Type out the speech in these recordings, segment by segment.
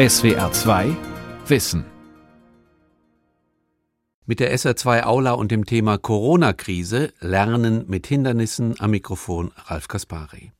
SWR 2 Wissen. Mit der SR2 Aula und dem Thema Corona-Krise Lernen mit Hindernissen am Mikrofon Ralf Kaspari.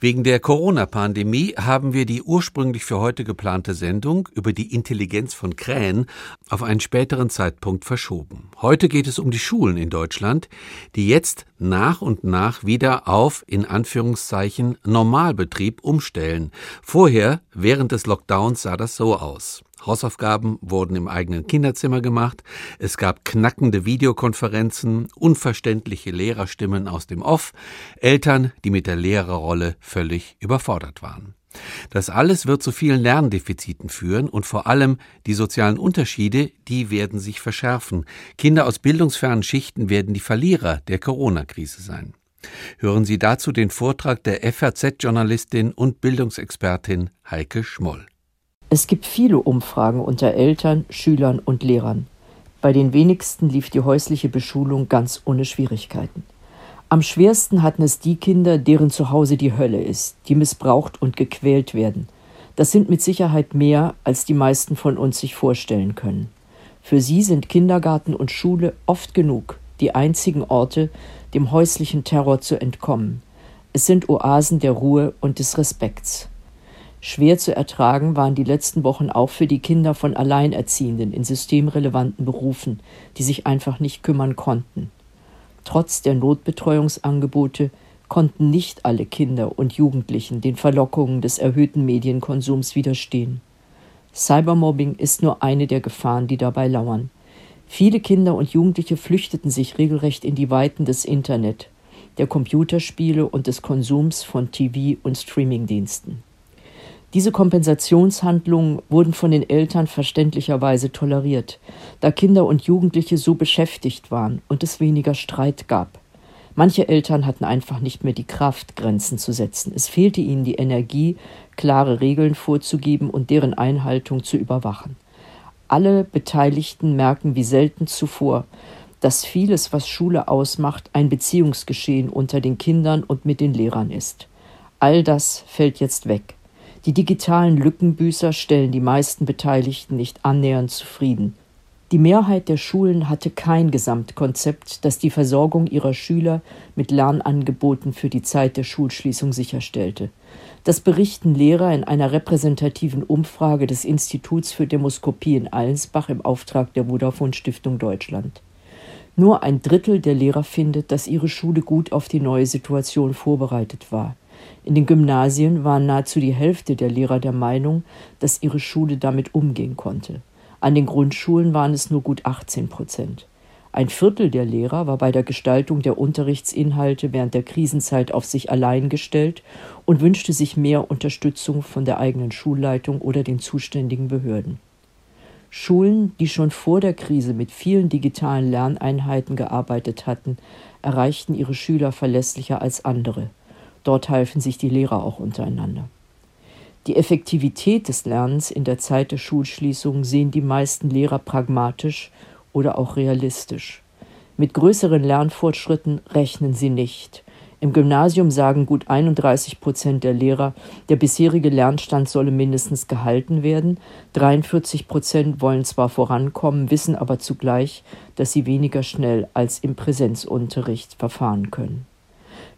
Wegen der Corona-Pandemie haben wir die ursprünglich für heute geplante Sendung über die Intelligenz von Krähen auf einen späteren Zeitpunkt verschoben. Heute geht es um die Schulen in Deutschland, die jetzt nach und nach wieder auf, in Anführungszeichen, Normalbetrieb umstellen. Vorher, während des Lockdowns, sah das so aus. Hausaufgaben wurden im eigenen Kinderzimmer gemacht, es gab knackende Videokonferenzen, unverständliche Lehrerstimmen aus dem Off, Eltern, die mit der Lehrerrolle völlig überfordert waren. Das alles wird zu vielen Lerndefiziten führen und vor allem die sozialen Unterschiede, die werden sich verschärfen. Kinder aus bildungsfernen Schichten werden die Verlierer der Corona-Krise sein. Hören Sie dazu den Vortrag der FAZ-Journalistin und Bildungsexpertin Heike Schmoll. Es gibt viele Umfragen unter Eltern, Schülern und Lehrern. Bei den wenigsten lief die häusliche Beschulung ganz ohne Schwierigkeiten. Am schwersten hatten es die Kinder, deren Zuhause die Hölle ist, die missbraucht und gequält werden. Das sind mit Sicherheit mehr, als die meisten von uns sich vorstellen können. Für sie sind Kindergarten und Schule oft genug die einzigen Orte, dem häuslichen Terror zu entkommen. Es sind Oasen der Ruhe und des Respekts. Schwer zu ertragen waren die letzten Wochen auch für die Kinder von Alleinerziehenden in systemrelevanten Berufen, die sich einfach nicht kümmern konnten. Trotz der Notbetreuungsangebote konnten nicht alle Kinder und Jugendlichen den Verlockungen des erhöhten Medienkonsums widerstehen. Cybermobbing ist nur eine der Gefahren, die dabei lauern. Viele Kinder und Jugendliche flüchteten sich regelrecht in die Weiten des Internet, der Computerspiele und des Konsums von TV und Streamingdiensten. Diese Kompensationshandlungen wurden von den Eltern verständlicherweise toleriert, da Kinder und Jugendliche so beschäftigt waren und es weniger Streit gab. Manche Eltern hatten einfach nicht mehr die Kraft, Grenzen zu setzen. Es fehlte ihnen die Energie, klare Regeln vorzugeben und deren Einhaltung zu überwachen. Alle Beteiligten merken wie selten zuvor, dass vieles, was Schule ausmacht, ein Beziehungsgeschehen unter den Kindern und mit den Lehrern ist. All das fällt jetzt weg. Die digitalen Lückenbüßer stellen die meisten Beteiligten nicht annähernd zufrieden. Die Mehrheit der Schulen hatte kein Gesamtkonzept, das die Versorgung ihrer Schüler mit Lernangeboten für die Zeit der Schulschließung sicherstellte. Das berichten Lehrer in einer repräsentativen Umfrage des Instituts für Demoskopie in Allensbach im Auftrag der Vodafone Stiftung Deutschland. Nur ein Drittel der Lehrer findet, dass ihre Schule gut auf die neue Situation vorbereitet war. In den Gymnasien waren nahezu die Hälfte der Lehrer der Meinung, dass ihre Schule damit umgehen konnte. An den Grundschulen waren es nur gut 18 Prozent. Ein Viertel der Lehrer war bei der Gestaltung der Unterrichtsinhalte während der Krisenzeit auf sich allein gestellt und wünschte sich mehr Unterstützung von der eigenen Schulleitung oder den zuständigen Behörden. Schulen, die schon vor der Krise mit vielen digitalen Lerneinheiten gearbeitet hatten, erreichten ihre Schüler verlässlicher als andere. Dort halfen sich die Lehrer auch untereinander. Die Effektivität des Lernens in der Zeit der Schulschließung sehen die meisten Lehrer pragmatisch oder auch realistisch. Mit größeren Lernfortschritten rechnen sie nicht. Im Gymnasium sagen gut 31 Prozent der Lehrer, der bisherige Lernstand solle mindestens gehalten werden. 43 Prozent wollen zwar vorankommen, wissen aber zugleich, dass sie weniger schnell als im Präsenzunterricht verfahren können.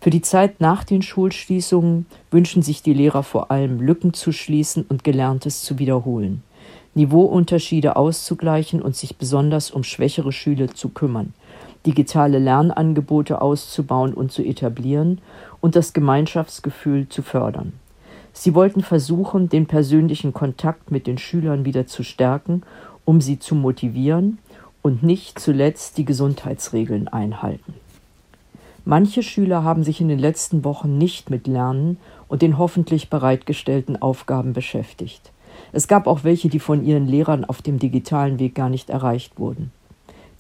Für die Zeit nach den Schulschließungen wünschen sich die Lehrer vor allem Lücken zu schließen und Gelerntes zu wiederholen, Niveauunterschiede auszugleichen und sich besonders um schwächere Schüler zu kümmern, digitale Lernangebote auszubauen und zu etablieren und das Gemeinschaftsgefühl zu fördern. Sie wollten versuchen, den persönlichen Kontakt mit den Schülern wieder zu stärken, um sie zu motivieren und nicht zuletzt die Gesundheitsregeln einhalten. Manche Schüler haben sich in den letzten Wochen nicht mit Lernen und den hoffentlich bereitgestellten Aufgaben beschäftigt. Es gab auch welche, die von ihren Lehrern auf dem digitalen Weg gar nicht erreicht wurden.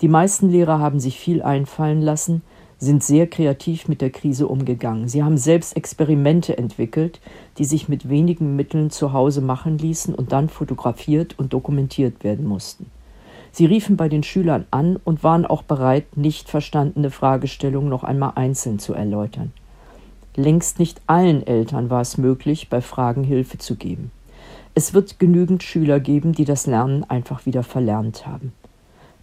Die meisten Lehrer haben sich viel einfallen lassen, sind sehr kreativ mit der Krise umgegangen. Sie haben selbst Experimente entwickelt, die sich mit wenigen Mitteln zu Hause machen ließen und dann fotografiert und dokumentiert werden mussten. Sie riefen bei den Schülern an und waren auch bereit, nicht verstandene Fragestellungen noch einmal einzeln zu erläutern. Längst nicht allen Eltern war es möglich, bei Fragen Hilfe zu geben. Es wird genügend Schüler geben, die das Lernen einfach wieder verlernt haben.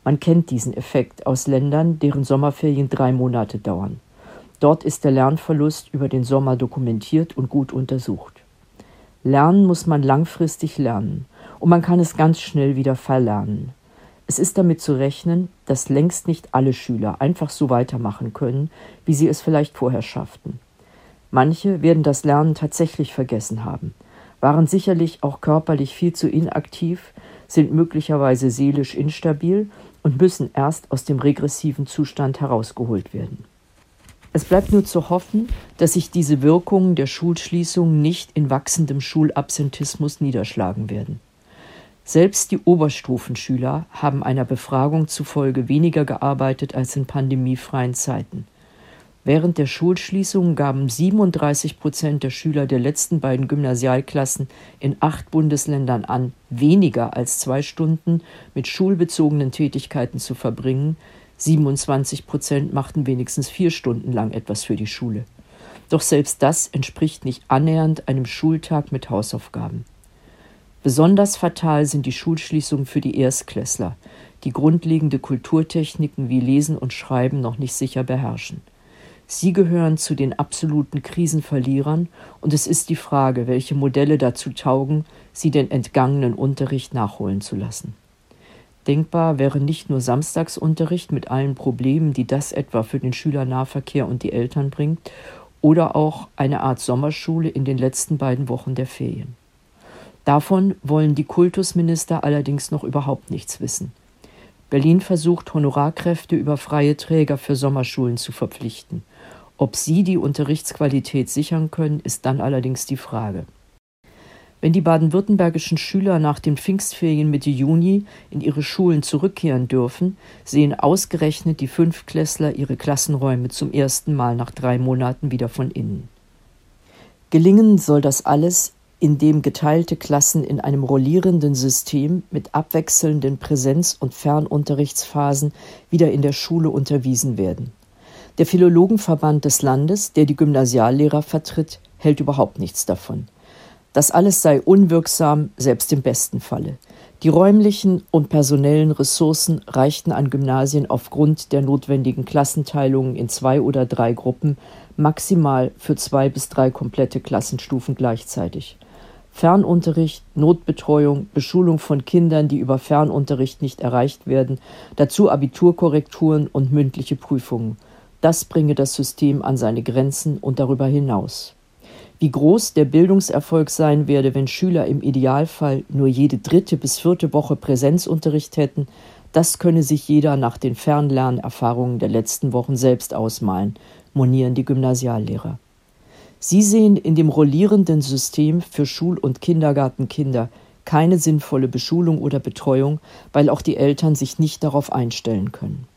Man kennt diesen Effekt aus Ländern, deren Sommerferien drei Monate dauern. Dort ist der Lernverlust über den Sommer dokumentiert und gut untersucht. Lernen muss man langfristig lernen und man kann es ganz schnell wieder verlernen. Es ist damit zu rechnen, dass längst nicht alle Schüler einfach so weitermachen können, wie sie es vielleicht vorher schafften. Manche werden das Lernen tatsächlich vergessen haben, waren sicherlich auch körperlich viel zu inaktiv, sind möglicherweise seelisch instabil und müssen erst aus dem regressiven Zustand herausgeholt werden. Es bleibt nur zu hoffen, dass sich diese Wirkungen der Schulschließung nicht in wachsendem Schulabsentismus niederschlagen werden. Selbst die Oberstufenschüler haben einer Befragung zufolge weniger gearbeitet als in pandemiefreien Zeiten. Während der Schulschließung gaben 37 Prozent der Schüler der letzten beiden Gymnasialklassen in acht Bundesländern an, weniger als zwei Stunden mit schulbezogenen Tätigkeiten zu verbringen. 27 Prozent machten wenigstens vier Stunden lang etwas für die Schule. Doch selbst das entspricht nicht annähernd einem Schultag mit Hausaufgaben. Besonders fatal sind die Schulschließungen für die Erstklässler, die grundlegende Kulturtechniken wie Lesen und Schreiben noch nicht sicher beherrschen. Sie gehören zu den absoluten Krisenverlierern, und es ist die Frage, welche Modelle dazu taugen, sie den entgangenen Unterricht nachholen zu lassen. Denkbar wäre nicht nur Samstagsunterricht mit allen Problemen, die das etwa für den Schülernahverkehr und die Eltern bringt, oder auch eine Art Sommerschule in den letzten beiden Wochen der Ferien. Davon wollen die Kultusminister allerdings noch überhaupt nichts wissen. Berlin versucht, Honorarkräfte über freie Träger für Sommerschulen zu verpflichten. Ob sie die Unterrichtsqualität sichern können, ist dann allerdings die Frage. Wenn die baden-württembergischen Schüler nach den Pfingstferien Mitte Juni in ihre Schulen zurückkehren dürfen, sehen ausgerechnet die Fünftklässler ihre Klassenräume zum ersten Mal nach drei Monaten wieder von innen. Gelingen soll das alles, in dem geteilte Klassen in einem rollierenden System mit abwechselnden Präsenz- und Fernunterrichtsphasen wieder in der Schule unterwiesen werden. Der Philologenverband des Landes, der die Gymnasiallehrer vertritt, hält überhaupt nichts davon. Das alles sei unwirksam, selbst im besten Falle. Die räumlichen und personellen Ressourcen reichten an Gymnasien aufgrund der notwendigen Klassenteilungen in zwei oder drei Gruppen maximal für zwei bis drei komplette Klassenstufen gleichzeitig. Fernunterricht, Notbetreuung, Beschulung von Kindern, die über Fernunterricht nicht erreicht werden, dazu Abiturkorrekturen und mündliche Prüfungen. Das bringe das System an seine Grenzen und darüber hinaus. Wie groß der Bildungserfolg sein werde, wenn Schüler im Idealfall nur jede dritte bis vierte Woche Präsenzunterricht hätten, das könne sich jeder nach den Fernlernerfahrungen der letzten Wochen selbst ausmalen, monieren die Gymnasiallehrer. Sie sehen in dem rollierenden System für Schul- und Kindergartenkinder keine sinnvolle Beschulung oder Betreuung, weil auch die Eltern sich nicht darauf einstellen können.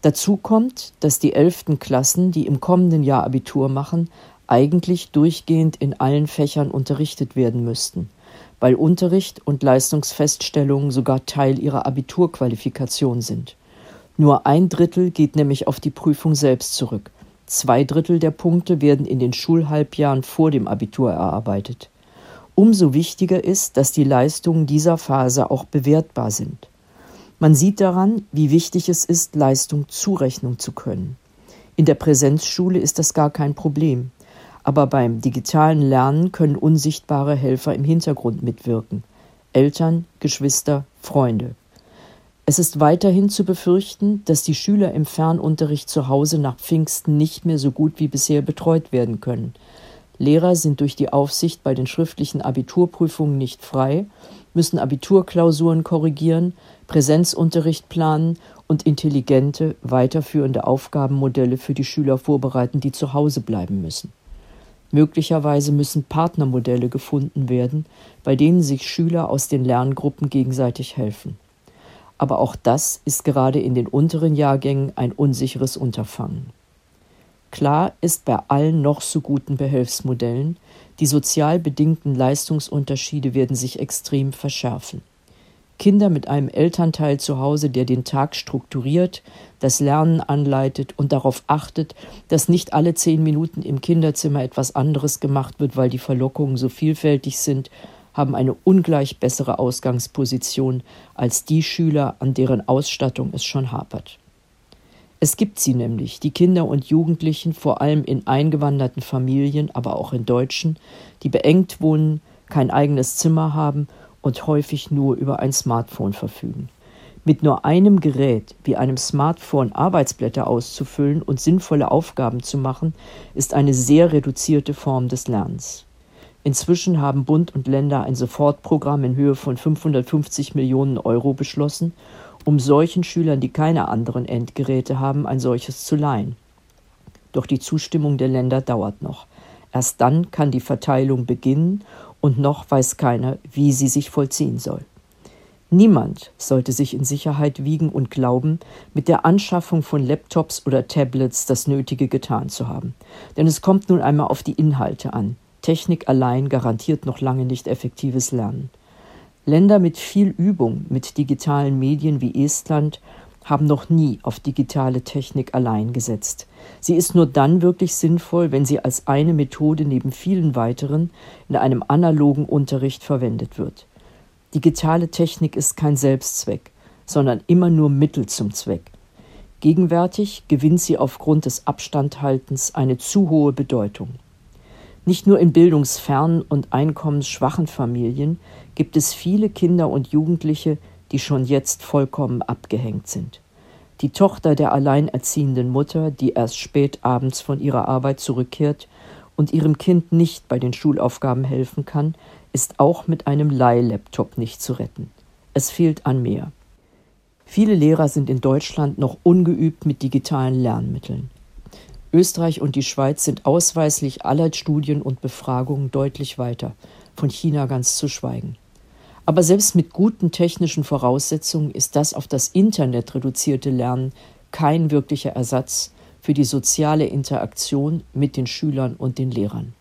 Dazu kommt, dass die elften Klassen, die im kommenden Jahr Abitur machen, eigentlich durchgehend in allen Fächern unterrichtet werden müssten, weil Unterricht und Leistungsfeststellungen sogar Teil ihrer Abiturqualifikation sind. Nur ein Drittel geht nämlich auf die Prüfung selbst zurück, Zwei Drittel der Punkte werden in den Schulhalbjahren vor dem Abitur erarbeitet. Umso wichtiger ist, dass die Leistungen dieser Phase auch bewertbar sind. Man sieht daran, wie wichtig es ist, Leistung zurechnen zu können. In der Präsenzschule ist das gar kein Problem. Aber beim digitalen Lernen können unsichtbare Helfer im Hintergrund mitwirken. Eltern, Geschwister, Freunde. Es ist weiterhin zu befürchten, dass die Schüler im Fernunterricht zu Hause nach Pfingsten nicht mehr so gut wie bisher betreut werden können. Lehrer sind durch die Aufsicht bei den schriftlichen Abiturprüfungen nicht frei, müssen Abiturklausuren korrigieren, Präsenzunterricht planen und intelligente, weiterführende Aufgabenmodelle für die Schüler vorbereiten, die zu Hause bleiben müssen. Möglicherweise müssen Partnermodelle gefunden werden, bei denen sich Schüler aus den Lerngruppen gegenseitig helfen aber auch das ist gerade in den unteren Jahrgängen ein unsicheres Unterfangen. Klar ist bei allen noch so guten Behelfsmodellen, die sozial bedingten Leistungsunterschiede werden sich extrem verschärfen. Kinder mit einem Elternteil zu Hause, der den Tag strukturiert, das Lernen anleitet und darauf achtet, dass nicht alle zehn Minuten im Kinderzimmer etwas anderes gemacht wird, weil die Verlockungen so vielfältig sind, haben eine ungleich bessere Ausgangsposition als die Schüler, an deren Ausstattung es schon hapert. Es gibt sie nämlich, die Kinder und Jugendlichen, vor allem in eingewanderten Familien, aber auch in deutschen, die beengt wohnen, kein eigenes Zimmer haben und häufig nur über ein Smartphone verfügen. Mit nur einem Gerät wie einem Smartphone Arbeitsblätter auszufüllen und sinnvolle Aufgaben zu machen, ist eine sehr reduzierte Form des Lernens. Inzwischen haben Bund und Länder ein Sofortprogramm in Höhe von 550 Millionen Euro beschlossen, um solchen Schülern, die keine anderen Endgeräte haben, ein solches zu leihen. Doch die Zustimmung der Länder dauert noch. Erst dann kann die Verteilung beginnen und noch weiß keiner, wie sie sich vollziehen soll. Niemand sollte sich in Sicherheit wiegen und glauben, mit der Anschaffung von Laptops oder Tablets das Nötige getan zu haben. Denn es kommt nun einmal auf die Inhalte an. Technik allein garantiert noch lange nicht effektives Lernen. Länder mit viel Übung mit digitalen Medien wie Estland haben noch nie auf digitale Technik allein gesetzt. Sie ist nur dann wirklich sinnvoll, wenn sie als eine Methode neben vielen weiteren in einem analogen Unterricht verwendet wird. Digitale Technik ist kein Selbstzweck, sondern immer nur Mittel zum Zweck. Gegenwärtig gewinnt sie aufgrund des Abstandhaltens eine zu hohe Bedeutung. Nicht nur in bildungsfernen und einkommensschwachen Familien gibt es viele Kinder und Jugendliche, die schon jetzt vollkommen abgehängt sind. Die Tochter der alleinerziehenden Mutter, die erst spät abends von ihrer Arbeit zurückkehrt und ihrem Kind nicht bei den Schulaufgaben helfen kann, ist auch mit einem Leihlaptop nicht zu retten. Es fehlt an mehr. Viele Lehrer sind in Deutschland noch ungeübt mit digitalen Lernmitteln. Österreich und die Schweiz sind ausweislich aller Studien und Befragungen deutlich weiter, von China ganz zu schweigen. Aber selbst mit guten technischen Voraussetzungen ist das auf das Internet reduzierte Lernen kein wirklicher Ersatz für die soziale Interaktion mit den Schülern und den Lehrern.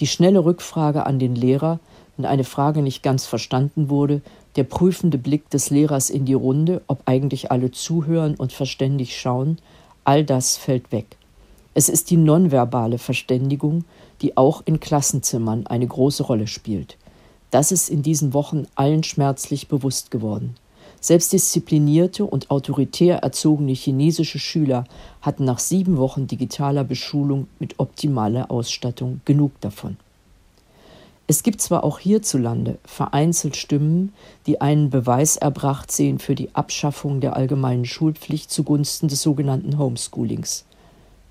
Die schnelle Rückfrage an den Lehrer, wenn eine Frage nicht ganz verstanden wurde, der prüfende Blick des Lehrers in die Runde, ob eigentlich alle zuhören und verständig schauen, all das fällt weg. Es ist die nonverbale Verständigung, die auch in Klassenzimmern eine große Rolle spielt. Das ist in diesen Wochen allen schmerzlich bewusst geworden. Selbst disziplinierte und autoritär erzogene chinesische Schüler hatten nach sieben Wochen digitaler Beschulung mit optimaler Ausstattung genug davon. Es gibt zwar auch hierzulande vereinzelt Stimmen, die einen Beweis erbracht sehen für die Abschaffung der allgemeinen Schulpflicht zugunsten des sogenannten Homeschoolings.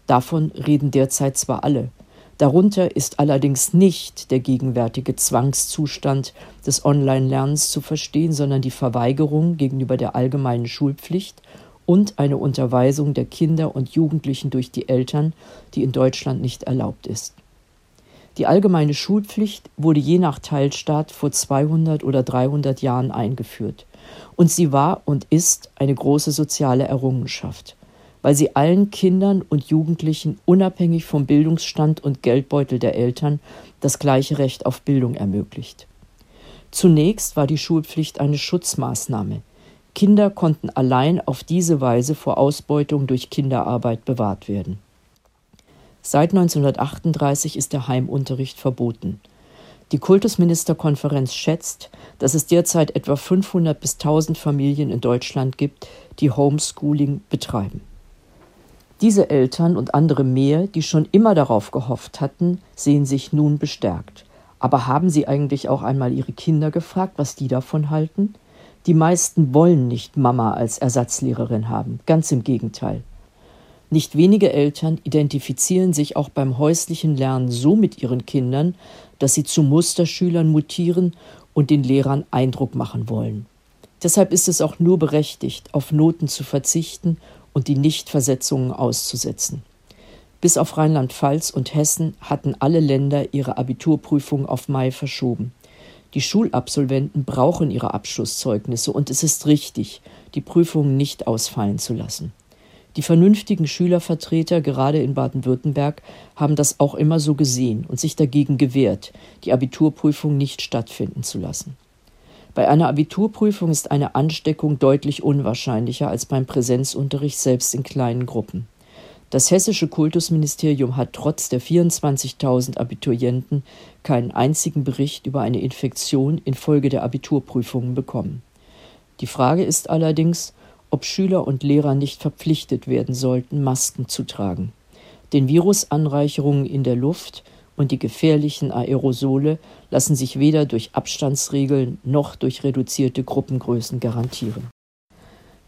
Davon reden derzeit zwar alle, darunter ist allerdings nicht der gegenwärtige Zwangszustand des Online-Lernens zu verstehen, sondern die Verweigerung gegenüber der allgemeinen Schulpflicht und eine Unterweisung der Kinder und Jugendlichen durch die Eltern, die in Deutschland nicht erlaubt ist. Die allgemeine Schulpflicht wurde je nach Teilstaat vor 200 oder 300 Jahren eingeführt. Und sie war und ist eine große soziale Errungenschaft weil sie allen Kindern und Jugendlichen unabhängig vom Bildungsstand und Geldbeutel der Eltern das gleiche Recht auf Bildung ermöglicht. Zunächst war die Schulpflicht eine Schutzmaßnahme. Kinder konnten allein auf diese Weise vor Ausbeutung durch Kinderarbeit bewahrt werden. Seit 1938 ist der Heimunterricht verboten. Die Kultusministerkonferenz schätzt, dass es derzeit etwa 500 bis 1000 Familien in Deutschland gibt, die Homeschooling betreiben. Diese Eltern und andere mehr, die schon immer darauf gehofft hatten, sehen sich nun bestärkt. Aber haben sie eigentlich auch einmal ihre Kinder gefragt, was die davon halten? Die meisten wollen nicht Mama als Ersatzlehrerin haben, ganz im Gegenteil. Nicht wenige Eltern identifizieren sich auch beim häuslichen Lernen so mit ihren Kindern, dass sie zu Musterschülern mutieren und den Lehrern Eindruck machen wollen. Deshalb ist es auch nur berechtigt, auf Noten zu verzichten und die Nichtversetzungen auszusetzen. Bis auf Rheinland-Pfalz und Hessen hatten alle Länder ihre Abiturprüfung auf Mai verschoben. Die Schulabsolventen brauchen ihre Abschlusszeugnisse und es ist richtig, die Prüfungen nicht ausfallen zu lassen. Die vernünftigen Schülervertreter, gerade in Baden-Württemberg, haben das auch immer so gesehen und sich dagegen gewehrt, die Abiturprüfung nicht stattfinden zu lassen. Bei einer Abiturprüfung ist eine Ansteckung deutlich unwahrscheinlicher als beim Präsenzunterricht selbst in kleinen Gruppen. Das hessische Kultusministerium hat trotz der 24.000 Abiturienten keinen einzigen Bericht über eine Infektion infolge der Abiturprüfungen bekommen. Die Frage ist allerdings, ob Schüler und Lehrer nicht verpflichtet werden sollten, Masken zu tragen. Den Virusanreicherungen in der Luft und die gefährlichen Aerosole lassen sich weder durch Abstandsregeln noch durch reduzierte Gruppengrößen garantieren.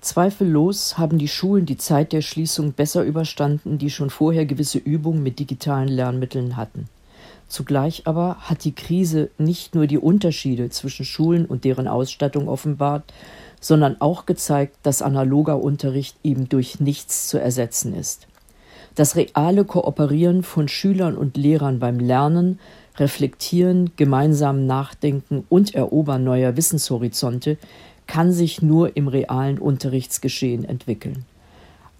Zweifellos haben die Schulen die Zeit der Schließung besser überstanden, die schon vorher gewisse Übungen mit digitalen Lernmitteln hatten. Zugleich aber hat die Krise nicht nur die Unterschiede zwischen Schulen und deren Ausstattung offenbart, sondern auch gezeigt, dass analoger Unterricht eben durch nichts zu ersetzen ist. Das reale Kooperieren von Schülern und Lehrern beim Lernen, Reflektieren, gemeinsamen Nachdenken und Erobern neuer Wissenshorizonte kann sich nur im realen Unterrichtsgeschehen entwickeln.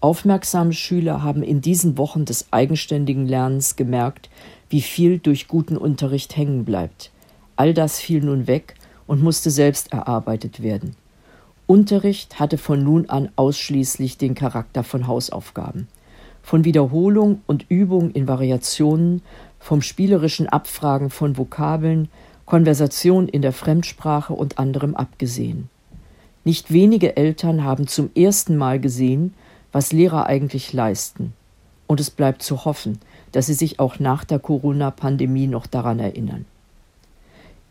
Aufmerksame Schüler haben in diesen Wochen des eigenständigen Lernens gemerkt, wie viel durch guten Unterricht hängen bleibt. All das fiel nun weg und musste selbst erarbeitet werden. Unterricht hatte von nun an ausschließlich den Charakter von Hausaufgaben. Von Wiederholung und Übung in Variationen, vom spielerischen Abfragen von Vokabeln, Konversation in der Fremdsprache und anderem abgesehen. Nicht wenige Eltern haben zum ersten Mal gesehen, was Lehrer eigentlich leisten. Und es bleibt zu hoffen, dass sie sich auch nach der Corona-Pandemie noch daran erinnern.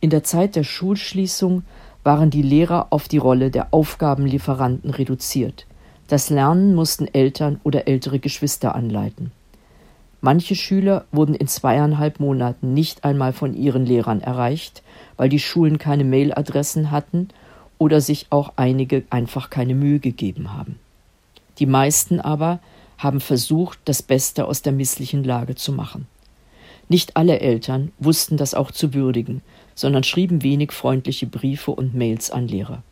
In der Zeit der Schulschließung waren die Lehrer auf die Rolle der Aufgabenlieferanten reduziert. Das Lernen mussten Eltern oder ältere Geschwister anleiten. Manche Schüler wurden in zweieinhalb Monaten nicht einmal von ihren Lehrern erreicht, weil die Schulen keine Mailadressen hatten oder sich auch einige einfach keine Mühe gegeben haben. Die meisten aber haben versucht, das Beste aus der misslichen Lage zu machen. Nicht alle Eltern wussten das auch zu würdigen, sondern schrieben wenig freundliche Briefe und Mails an Lehrer.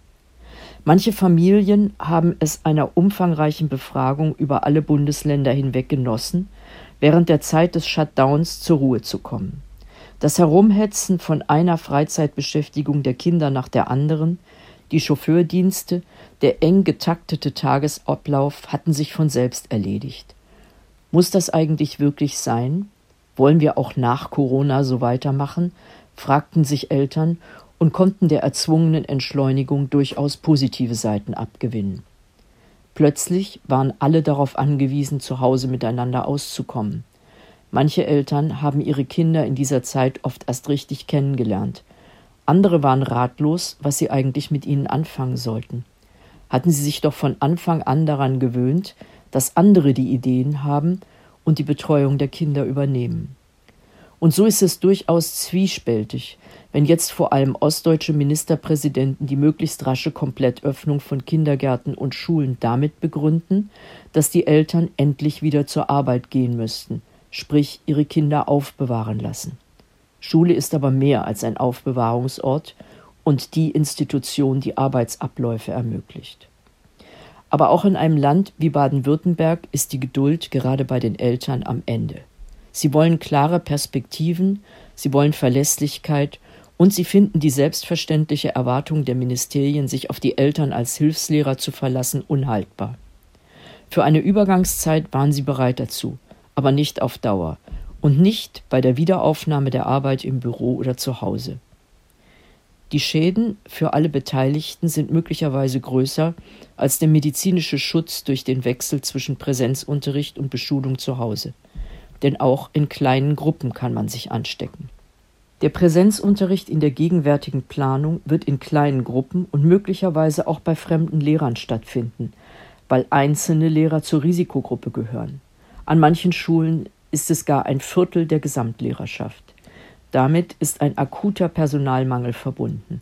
Manche Familien haben es einer umfangreichen Befragung über alle Bundesländer hinweg genossen, während der Zeit des Shutdowns zur Ruhe zu kommen. Das Herumhetzen von einer Freizeitbeschäftigung der Kinder nach der anderen, die Chauffeurdienste, der eng getaktete Tagesablauf hatten sich von selbst erledigt. Muss das eigentlich wirklich sein? Wollen wir auch nach Corona so weitermachen? fragten sich Eltern und konnten der erzwungenen Entschleunigung durchaus positive Seiten abgewinnen. Plötzlich waren alle darauf angewiesen, zu Hause miteinander auszukommen. Manche Eltern haben ihre Kinder in dieser Zeit oft erst richtig kennengelernt. Andere waren ratlos, was sie eigentlich mit ihnen anfangen sollten. Hatten sie sich doch von Anfang an daran gewöhnt, dass andere die Ideen haben und die Betreuung der Kinder übernehmen. Und so ist es durchaus zwiespältig, wenn jetzt vor allem ostdeutsche Ministerpräsidenten die möglichst rasche Komplettöffnung von Kindergärten und Schulen damit begründen, dass die Eltern endlich wieder zur Arbeit gehen müssten, sprich ihre Kinder aufbewahren lassen. Schule ist aber mehr als ein Aufbewahrungsort und die Institution, die Arbeitsabläufe ermöglicht. Aber auch in einem Land wie Baden-Württemberg ist die Geduld gerade bei den Eltern am Ende. Sie wollen klare Perspektiven, sie wollen Verlässlichkeit und sie finden die selbstverständliche Erwartung der Ministerien, sich auf die Eltern als Hilfslehrer zu verlassen, unhaltbar. Für eine Übergangszeit waren sie bereit dazu, aber nicht auf Dauer, und nicht bei der Wiederaufnahme der Arbeit im Büro oder zu Hause. Die Schäden für alle Beteiligten sind möglicherweise größer als der medizinische Schutz durch den Wechsel zwischen Präsenzunterricht und Beschulung zu Hause. Denn auch in kleinen Gruppen kann man sich anstecken. Der Präsenzunterricht in der gegenwärtigen Planung wird in kleinen Gruppen und möglicherweise auch bei fremden Lehrern stattfinden, weil einzelne Lehrer zur Risikogruppe gehören. An manchen Schulen ist es gar ein Viertel der Gesamtlehrerschaft. Damit ist ein akuter Personalmangel verbunden.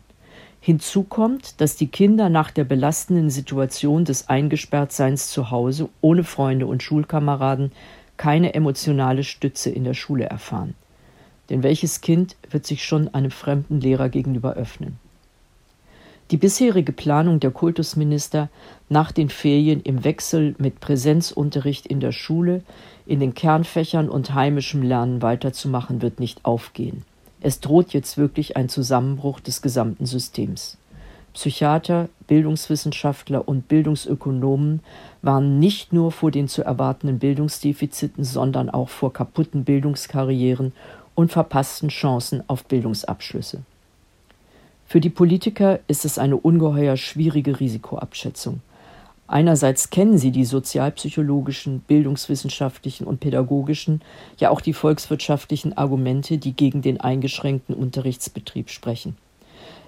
Hinzu kommt, dass die Kinder nach der belastenden Situation des Eingesperrtseins zu Hause ohne Freunde und Schulkameraden keine emotionale Stütze in der Schule erfahren. Denn welches Kind wird sich schon einem fremden Lehrer gegenüber öffnen? Die bisherige Planung der Kultusminister nach den Ferien im Wechsel mit Präsenzunterricht in der Schule, in den Kernfächern und heimischem Lernen weiterzumachen, wird nicht aufgehen. Es droht jetzt wirklich ein Zusammenbruch des gesamten Systems. Psychiater, Bildungswissenschaftler und Bildungsökonomen warnen nicht nur vor den zu erwartenden Bildungsdefiziten, sondern auch vor kaputten Bildungskarrieren und verpassten Chancen auf Bildungsabschlüsse. Für die Politiker ist es eine ungeheuer schwierige Risikoabschätzung. Einerseits kennen sie die sozialpsychologischen, bildungswissenschaftlichen und pädagogischen, ja auch die volkswirtschaftlichen Argumente, die gegen den eingeschränkten Unterrichtsbetrieb sprechen.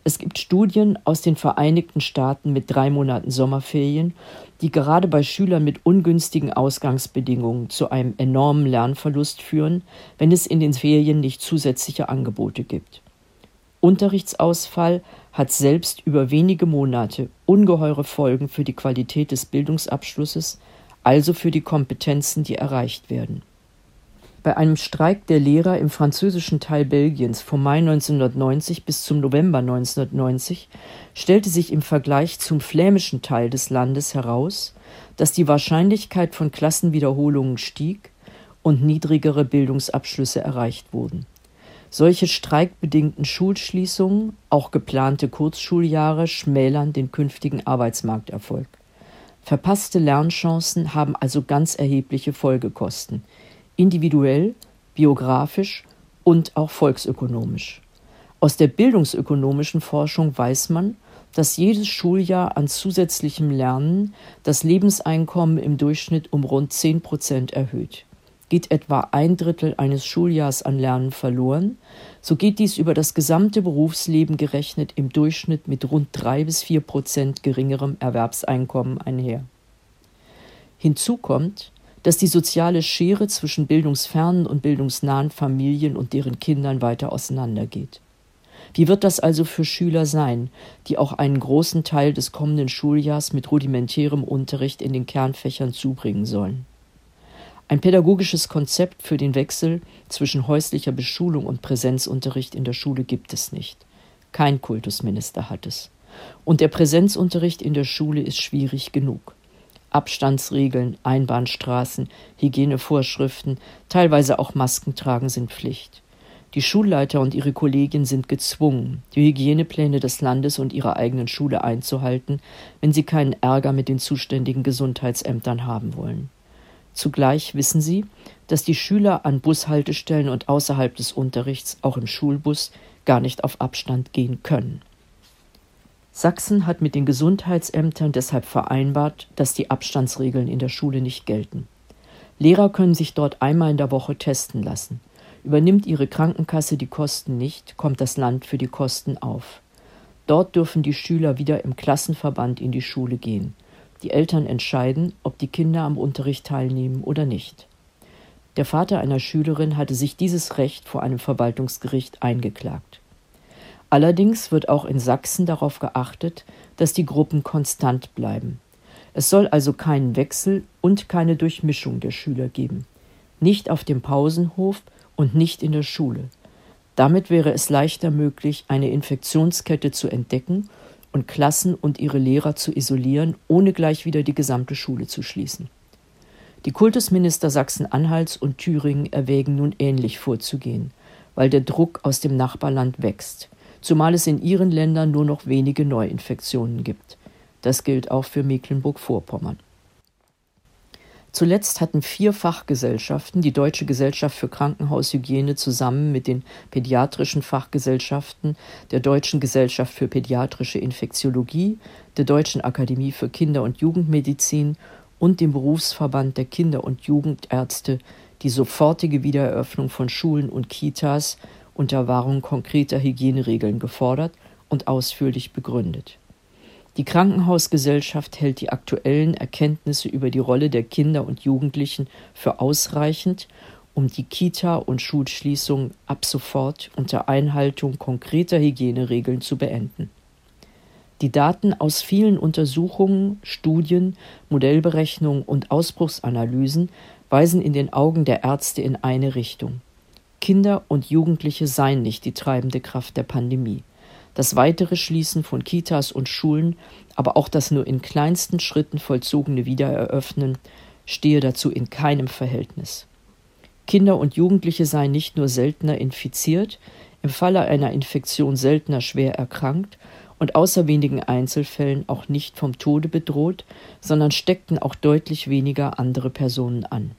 Es gibt Studien aus den Vereinigten Staaten mit drei Monaten Sommerferien, die gerade bei Schülern mit ungünstigen Ausgangsbedingungen zu einem enormen Lernverlust führen, wenn es in den Ferien nicht zusätzliche Angebote gibt. Unterrichtsausfall hat selbst über wenige Monate ungeheure Folgen für die Qualität des Bildungsabschlusses, also für die Kompetenzen, die erreicht werden. Bei einem Streik der Lehrer im französischen Teil Belgiens vom Mai 1990 bis zum November 1990 stellte sich im Vergleich zum flämischen Teil des Landes heraus, dass die Wahrscheinlichkeit von Klassenwiederholungen stieg und niedrigere Bildungsabschlüsse erreicht wurden. Solche streikbedingten Schulschließungen, auch geplante Kurzschuljahre, schmälern den künftigen Arbeitsmarkterfolg. Verpasste Lernchancen haben also ganz erhebliche Folgekosten, individuell, biografisch und auch volksökonomisch. Aus der bildungsökonomischen Forschung weiß man, dass jedes Schuljahr an zusätzlichem Lernen das Lebenseinkommen im Durchschnitt um rund zehn Prozent erhöht. Geht etwa ein Drittel eines Schuljahrs an Lernen verloren, so geht dies über das gesamte Berufsleben gerechnet im Durchschnitt mit rund drei bis vier Prozent geringerem Erwerbseinkommen einher. Hinzu kommt, dass die soziale Schere zwischen bildungsfernen und bildungsnahen Familien und deren Kindern weiter auseinandergeht. Wie wird das also für Schüler sein, die auch einen großen Teil des kommenden Schuljahrs mit rudimentärem Unterricht in den Kernfächern zubringen sollen? Ein pädagogisches Konzept für den Wechsel zwischen häuslicher Beschulung und Präsenzunterricht in der Schule gibt es nicht. Kein Kultusminister hat es. Und der Präsenzunterricht in der Schule ist schwierig genug. Abstandsregeln, Einbahnstraßen, Hygienevorschriften, teilweise auch Maskentragen sind Pflicht. Die Schulleiter und ihre Kollegien sind gezwungen, die Hygienepläne des Landes und ihrer eigenen Schule einzuhalten, wenn sie keinen Ärger mit den zuständigen Gesundheitsämtern haben wollen. Zugleich wissen sie, dass die Schüler an Bushaltestellen und außerhalb des Unterrichts, auch im Schulbus, gar nicht auf Abstand gehen können. Sachsen hat mit den Gesundheitsämtern deshalb vereinbart, dass die Abstandsregeln in der Schule nicht gelten. Lehrer können sich dort einmal in der Woche testen lassen. Übernimmt ihre Krankenkasse die Kosten nicht, kommt das Land für die Kosten auf. Dort dürfen die Schüler wieder im Klassenverband in die Schule gehen. Die Eltern entscheiden, ob die Kinder am Unterricht teilnehmen oder nicht. Der Vater einer Schülerin hatte sich dieses Recht vor einem Verwaltungsgericht eingeklagt. Allerdings wird auch in Sachsen darauf geachtet, dass die Gruppen konstant bleiben. Es soll also keinen Wechsel und keine Durchmischung der Schüler geben. Nicht auf dem Pausenhof und nicht in der Schule. Damit wäre es leichter möglich, eine Infektionskette zu entdecken und Klassen und ihre Lehrer zu isolieren, ohne gleich wieder die gesamte Schule zu schließen. Die Kultusminister Sachsen-Anhalts und Thüringen erwägen nun ähnlich vorzugehen, weil der Druck aus dem Nachbarland wächst, zumal es in ihren Ländern nur noch wenige Neuinfektionen gibt. Das gilt auch für Mecklenburg-Vorpommern. Zuletzt hatten vier Fachgesellschaften, die Deutsche Gesellschaft für Krankenhaushygiene zusammen mit den pädiatrischen Fachgesellschaften der Deutschen Gesellschaft für pädiatrische Infektiologie, der Deutschen Akademie für Kinder- und Jugendmedizin und dem Berufsverband der Kinder- und Jugendärzte die sofortige Wiedereröffnung von Schulen und Kitas unter Wahrung konkreter Hygieneregeln gefordert und ausführlich begründet. Die Krankenhausgesellschaft hält die aktuellen Erkenntnisse über die Rolle der Kinder und Jugendlichen für ausreichend, um die Kita- und Schulschließung ab sofort unter Einhaltung konkreter Hygieneregeln zu beenden. Die Daten aus vielen Untersuchungen, Studien, Modellberechnungen und Ausbruchsanalysen weisen in den Augen der Ärzte in eine Richtung. Kinder und Jugendliche seien nicht die treibende Kraft der Pandemie. Das weitere Schließen von Kitas und Schulen, aber auch das nur in kleinsten Schritten vollzogene Wiedereröffnen stehe dazu in keinem Verhältnis. Kinder und Jugendliche seien nicht nur seltener infiziert, im Falle einer Infektion seltener schwer erkrankt und außer wenigen Einzelfällen auch nicht vom Tode bedroht, sondern steckten auch deutlich weniger andere Personen an.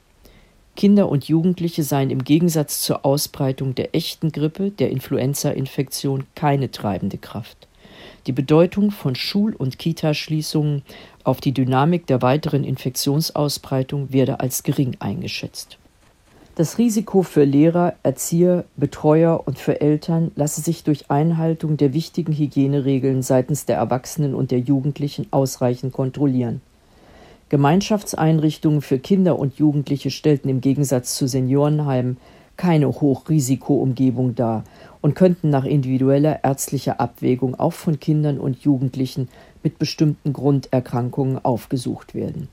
Kinder und Jugendliche seien im Gegensatz zur Ausbreitung der echten Grippe, der Influenza-Infektion, keine treibende Kraft. Die Bedeutung von Schul- und Kitaschließungen auf die Dynamik der weiteren Infektionsausbreitung werde als gering eingeschätzt. Das Risiko für Lehrer, Erzieher, Betreuer und für Eltern lasse sich durch Einhaltung der wichtigen Hygieneregeln seitens der Erwachsenen und der Jugendlichen ausreichend kontrollieren. Gemeinschaftseinrichtungen für Kinder und Jugendliche stellten im Gegensatz zu Seniorenheimen keine Hochrisikoumgebung dar und könnten nach individueller ärztlicher Abwägung auch von Kindern und Jugendlichen mit bestimmten Grunderkrankungen aufgesucht werden.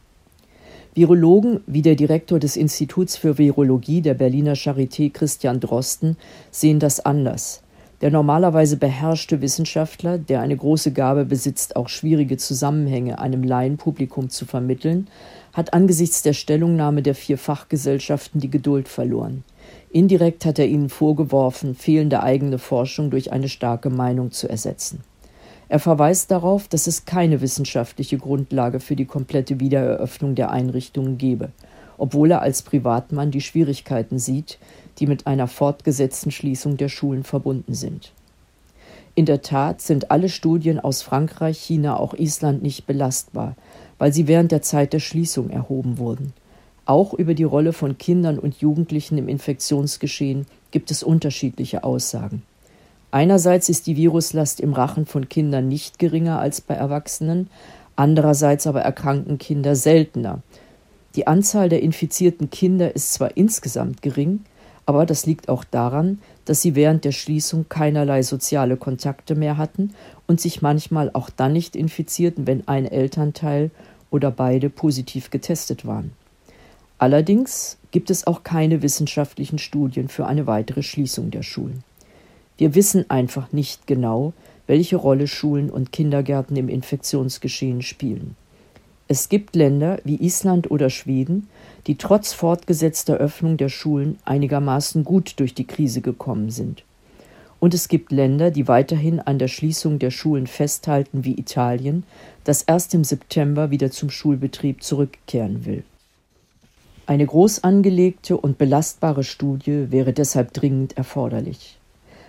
Virologen wie der Direktor des Instituts für Virologie der Berliner Charité Christian Drosten sehen das anders. Der normalerweise beherrschte Wissenschaftler, der eine große Gabe besitzt, auch schwierige Zusammenhänge einem Laienpublikum zu vermitteln, hat angesichts der Stellungnahme der vier Fachgesellschaften die Geduld verloren. Indirekt hat er ihnen vorgeworfen, fehlende eigene Forschung durch eine starke Meinung zu ersetzen. Er verweist darauf, dass es keine wissenschaftliche Grundlage für die komplette Wiedereröffnung der Einrichtungen gebe, obwohl er als Privatmann die Schwierigkeiten sieht, die mit einer fortgesetzten Schließung der Schulen verbunden sind. In der Tat sind alle Studien aus Frankreich, China, auch Island nicht belastbar, weil sie während der Zeit der Schließung erhoben wurden. Auch über die Rolle von Kindern und Jugendlichen im Infektionsgeschehen gibt es unterschiedliche Aussagen. Einerseits ist die Viruslast im Rachen von Kindern nicht geringer als bei Erwachsenen, andererseits aber erkranken Kinder seltener. Die Anzahl der infizierten Kinder ist zwar insgesamt gering, aber das liegt auch daran, dass sie während der Schließung keinerlei soziale Kontakte mehr hatten und sich manchmal auch dann nicht infizierten, wenn ein Elternteil oder beide positiv getestet waren. Allerdings gibt es auch keine wissenschaftlichen Studien für eine weitere Schließung der Schulen. Wir wissen einfach nicht genau, welche Rolle Schulen und Kindergärten im Infektionsgeschehen spielen. Es gibt Länder wie Island oder Schweden, die trotz fortgesetzter Öffnung der Schulen einigermaßen gut durch die Krise gekommen sind. Und es gibt Länder, die weiterhin an der Schließung der Schulen festhalten, wie Italien, das erst im September wieder zum Schulbetrieb zurückkehren will. Eine groß angelegte und belastbare Studie wäre deshalb dringend erforderlich.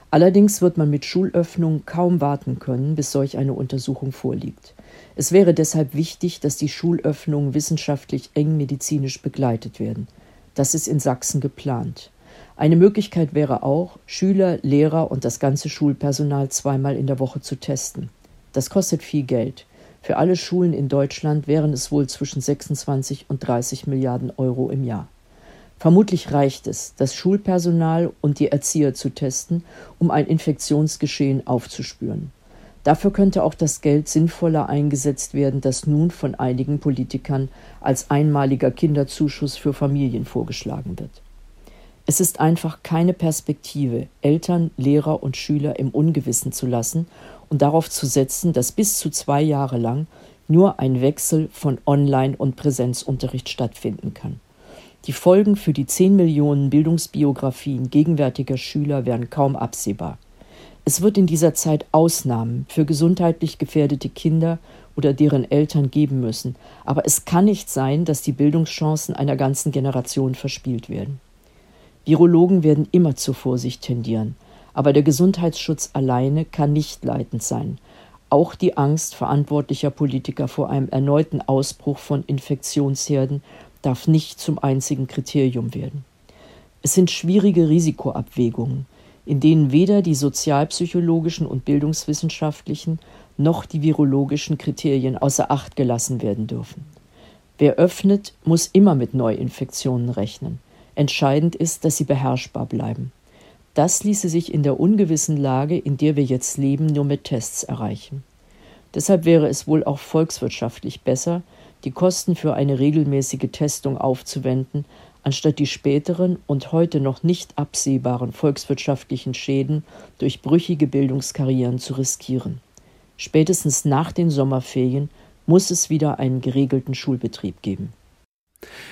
Allerdings wird man mit Schulöffnung kaum warten können, bis solch eine Untersuchung vorliegt. Es wäre deshalb wichtig, dass die Schulöffnungen wissenschaftlich eng medizinisch begleitet werden. Das ist in Sachsen geplant. Eine Möglichkeit wäre auch, Schüler, Lehrer und das ganze Schulpersonal zweimal in der Woche zu testen. Das kostet viel Geld. Für alle Schulen in Deutschland wären es wohl zwischen 26 und 30 Milliarden Euro im Jahr. Vermutlich reicht es, das Schulpersonal und die Erzieher zu testen, um ein Infektionsgeschehen aufzuspüren. Dafür könnte auch das Geld sinnvoller eingesetzt werden, das nun von einigen Politikern als einmaliger Kinderzuschuss für Familien vorgeschlagen wird. Es ist einfach keine Perspektive, Eltern, Lehrer und Schüler im Ungewissen zu lassen und darauf zu setzen, dass bis zu zwei Jahre lang nur ein Wechsel von Online- und Präsenzunterricht stattfinden kann. Die Folgen für die zehn Millionen Bildungsbiografien gegenwärtiger Schüler wären kaum absehbar. Es wird in dieser Zeit Ausnahmen für gesundheitlich gefährdete Kinder oder deren Eltern geben müssen, aber es kann nicht sein, dass die Bildungschancen einer ganzen Generation verspielt werden. Virologen werden immer zur Vorsicht tendieren, aber der Gesundheitsschutz alleine kann nicht leitend sein. Auch die Angst verantwortlicher Politiker vor einem erneuten Ausbruch von Infektionsherden darf nicht zum einzigen Kriterium werden. Es sind schwierige Risikoabwägungen, in denen weder die sozialpsychologischen und bildungswissenschaftlichen noch die virologischen Kriterien außer Acht gelassen werden dürfen. Wer öffnet, muss immer mit Neuinfektionen rechnen. Entscheidend ist, dass sie beherrschbar bleiben. Das ließe sich in der ungewissen Lage, in der wir jetzt leben, nur mit Tests erreichen. Deshalb wäre es wohl auch volkswirtschaftlich besser, die Kosten für eine regelmäßige Testung aufzuwenden, anstatt die späteren und heute noch nicht absehbaren volkswirtschaftlichen Schäden durch brüchige Bildungskarrieren zu riskieren. Spätestens nach den Sommerferien muss es wieder einen geregelten Schulbetrieb geben.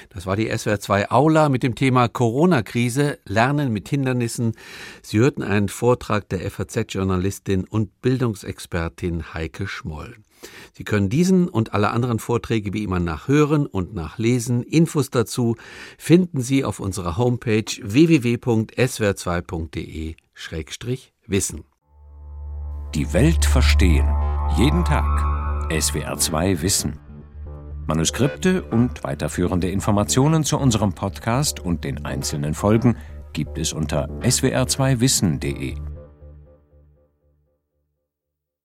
Das war die SWR 2 Aula mit dem Thema Corona-Krise, Lernen mit Hindernissen. Sie hörten einen Vortrag der FAZ-Journalistin und Bildungsexpertin Heike Schmoll. Sie können diesen und alle anderen Vorträge wie immer nachhören und nachlesen. Infos dazu finden Sie auf unserer Homepage www.swr2.de-wissen. Die Welt verstehen. Jeden Tag. SWR2 Wissen. Manuskripte und weiterführende Informationen zu unserem Podcast und den einzelnen Folgen gibt es unter swr2wissen.de.